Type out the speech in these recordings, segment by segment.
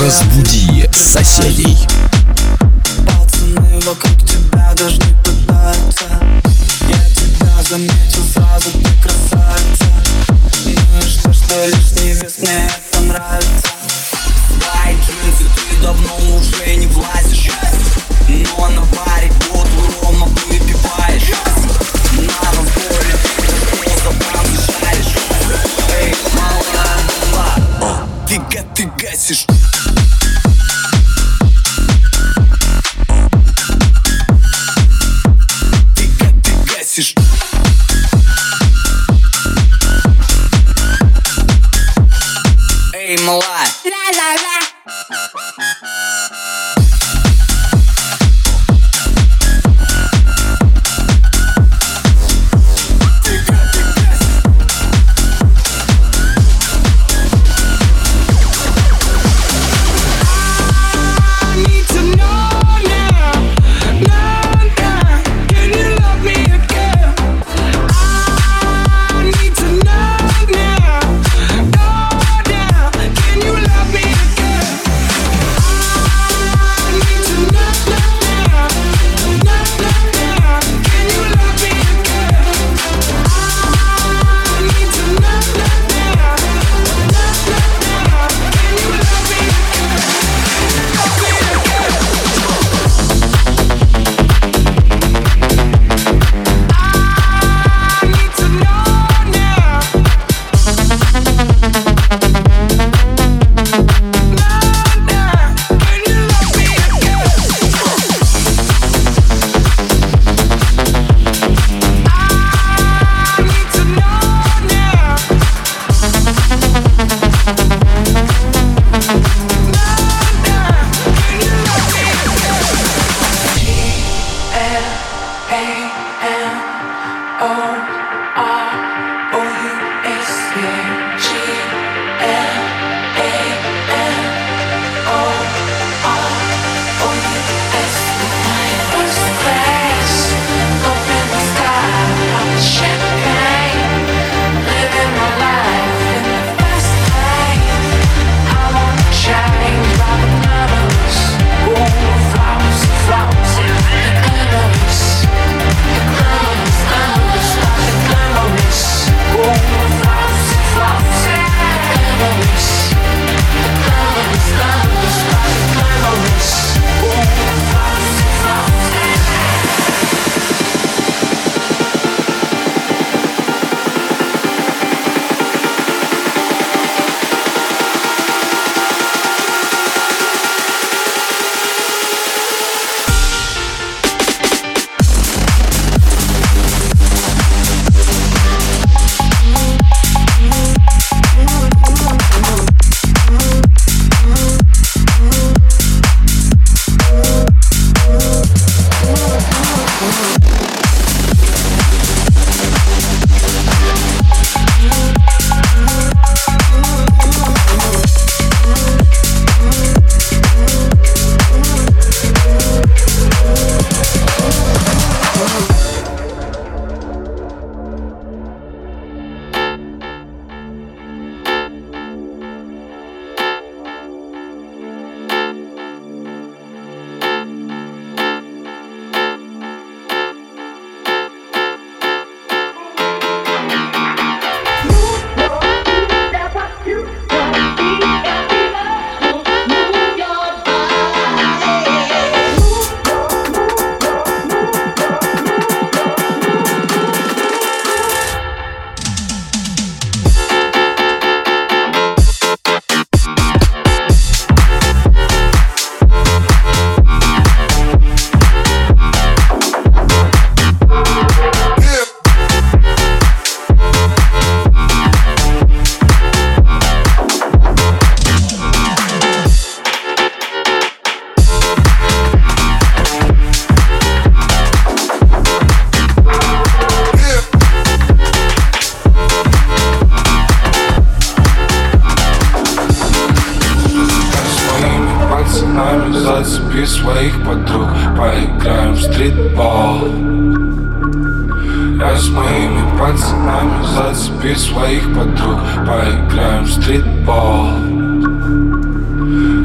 Разбуди соседей. своих подруг. Поиграем в стритбол.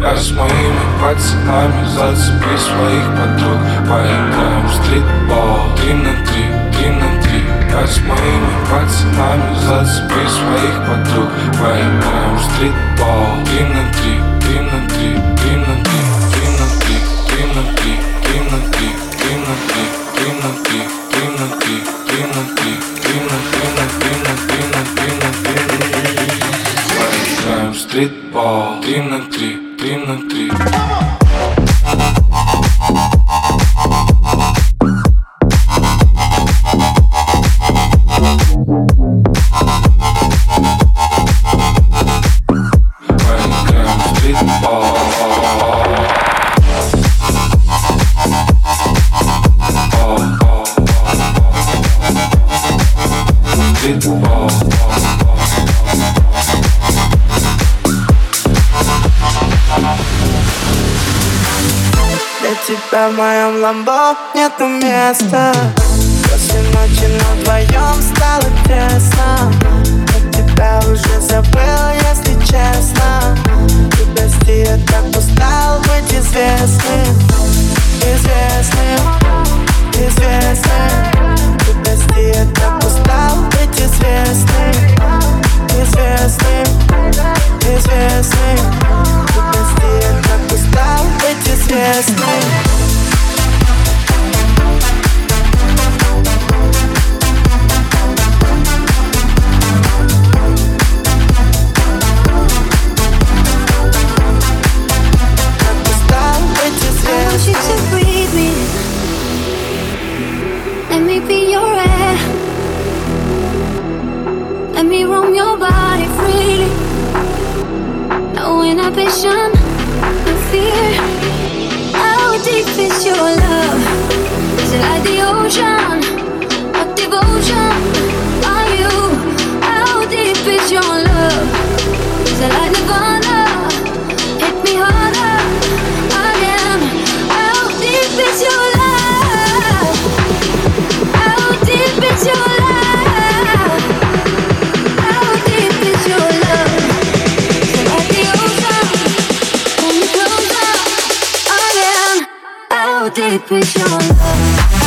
Я с моими пацанами Зацепи своих подруг. Поиграем в стритбол. Три на три, три на три. Я с моими пацанами Зацепи своих подруг. Поиграем в стритбол. Три на три, три на три. ламбо нету места. После ночи нам вдвоем стало тесно. Я тебя уже забыл, если честно. Ты прости, я так устал быть известным. passion and fear. How deep is your love? Is it like the ocean? What devotion are you? How deep is your love? Is it like the baby, put your love.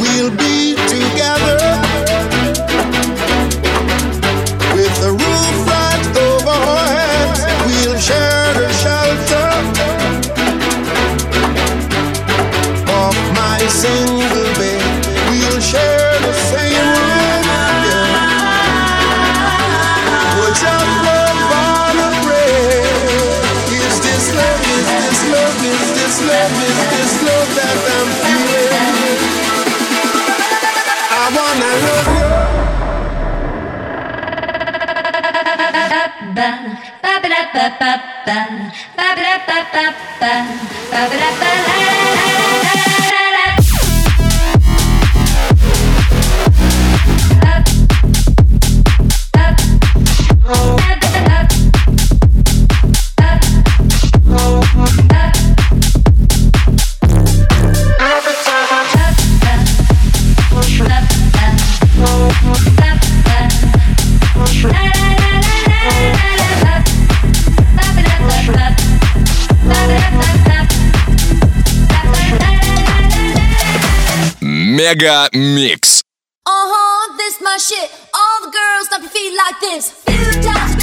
We'll be together. ba ba ba ba ba Mega Mix. Uh huh, this my shit. All the girls stomp your feet like this. Few times,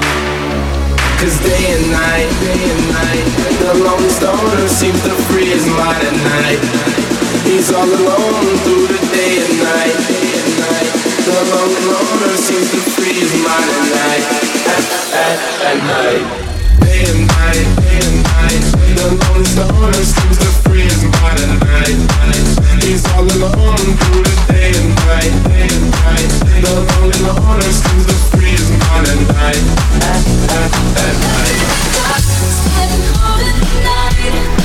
Cause day and night, day and night, the lonely stoner seems to free his mind at night. He's all alone through the day and night, day and night. The lonely loner seems to free his mind at night, at, at, at night. Day and night, day and night, the lonely stoner seems to free his mind at night. He's all alone through the day and night, day and night. Step harder than night.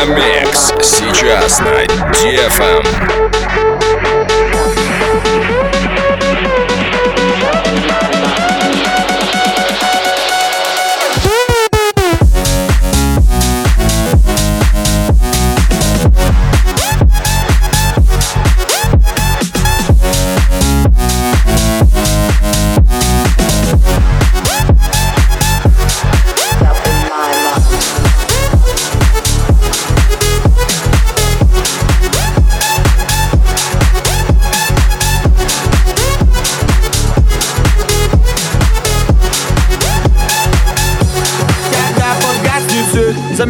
Мегамикс сейчас на DFM.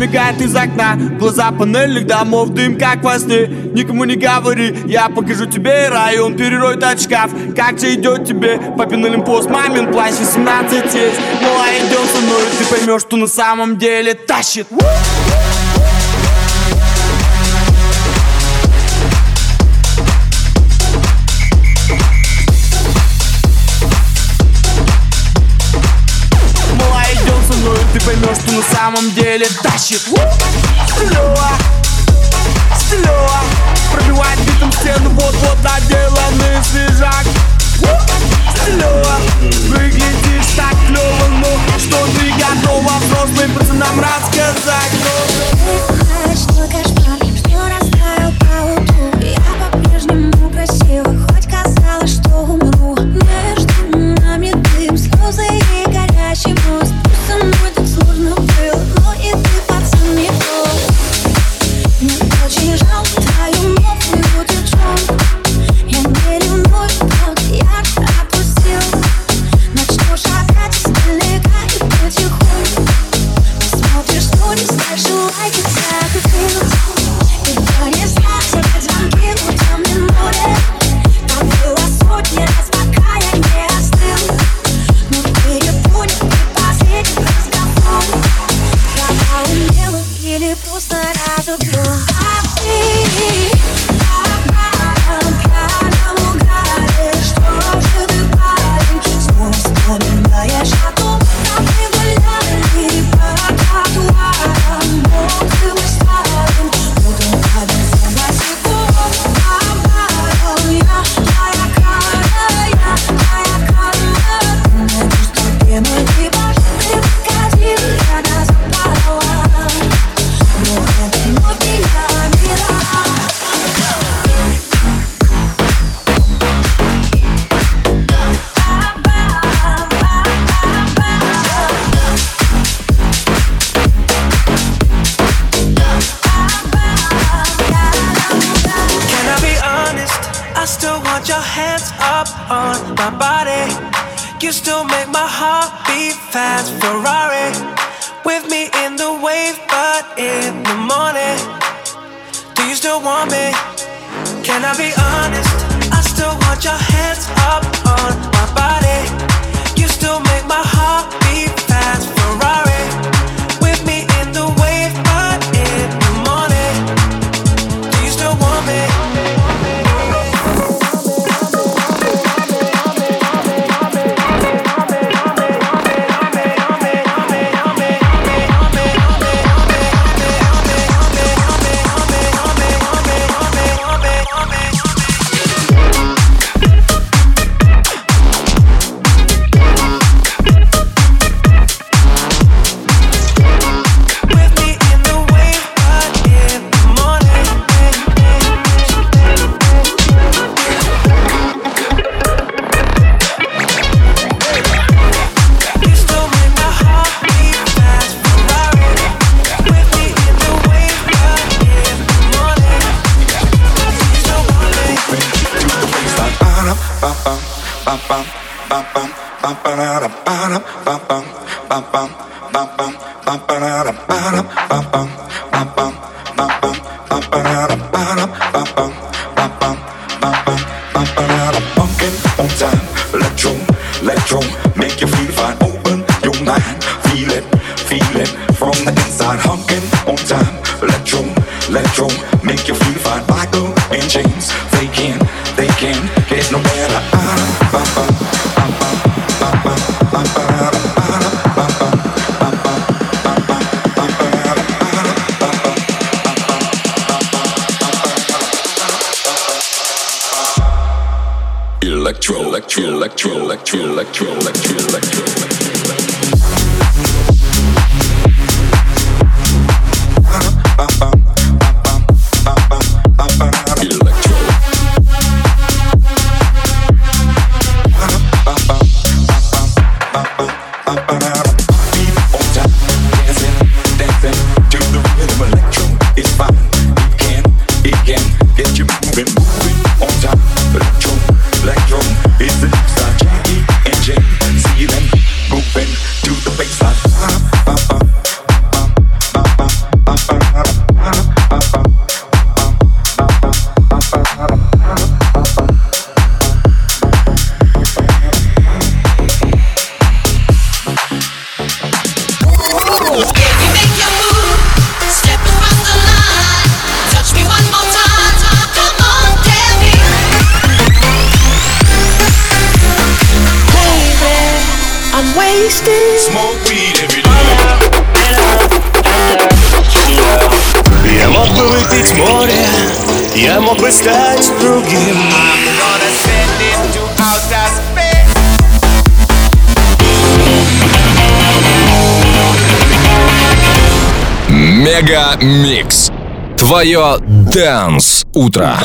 Свет, замигает из окна. Глаза панельных домов, дым как во сне. Никому не говори, я покажу тебе район. Перерой тот шкаф, как же идет тебе? Папин Олимпос, мамин плащ 18 есть. Ну а идем со мной, ты поймешь, что на самом деле тащит Ты поймешь, что на самом деле тащит Стилева, стилева Пробивает битом стену, вот-вот наделанный свежак. Стилева, выглядишь так клёво, но что ты готова взрослым пацанам рассказать? Ну, morning. Do you still want me? Can I be honest? I still want your hands up on Don't другим Мега Микс. Твое Дэнс Утро.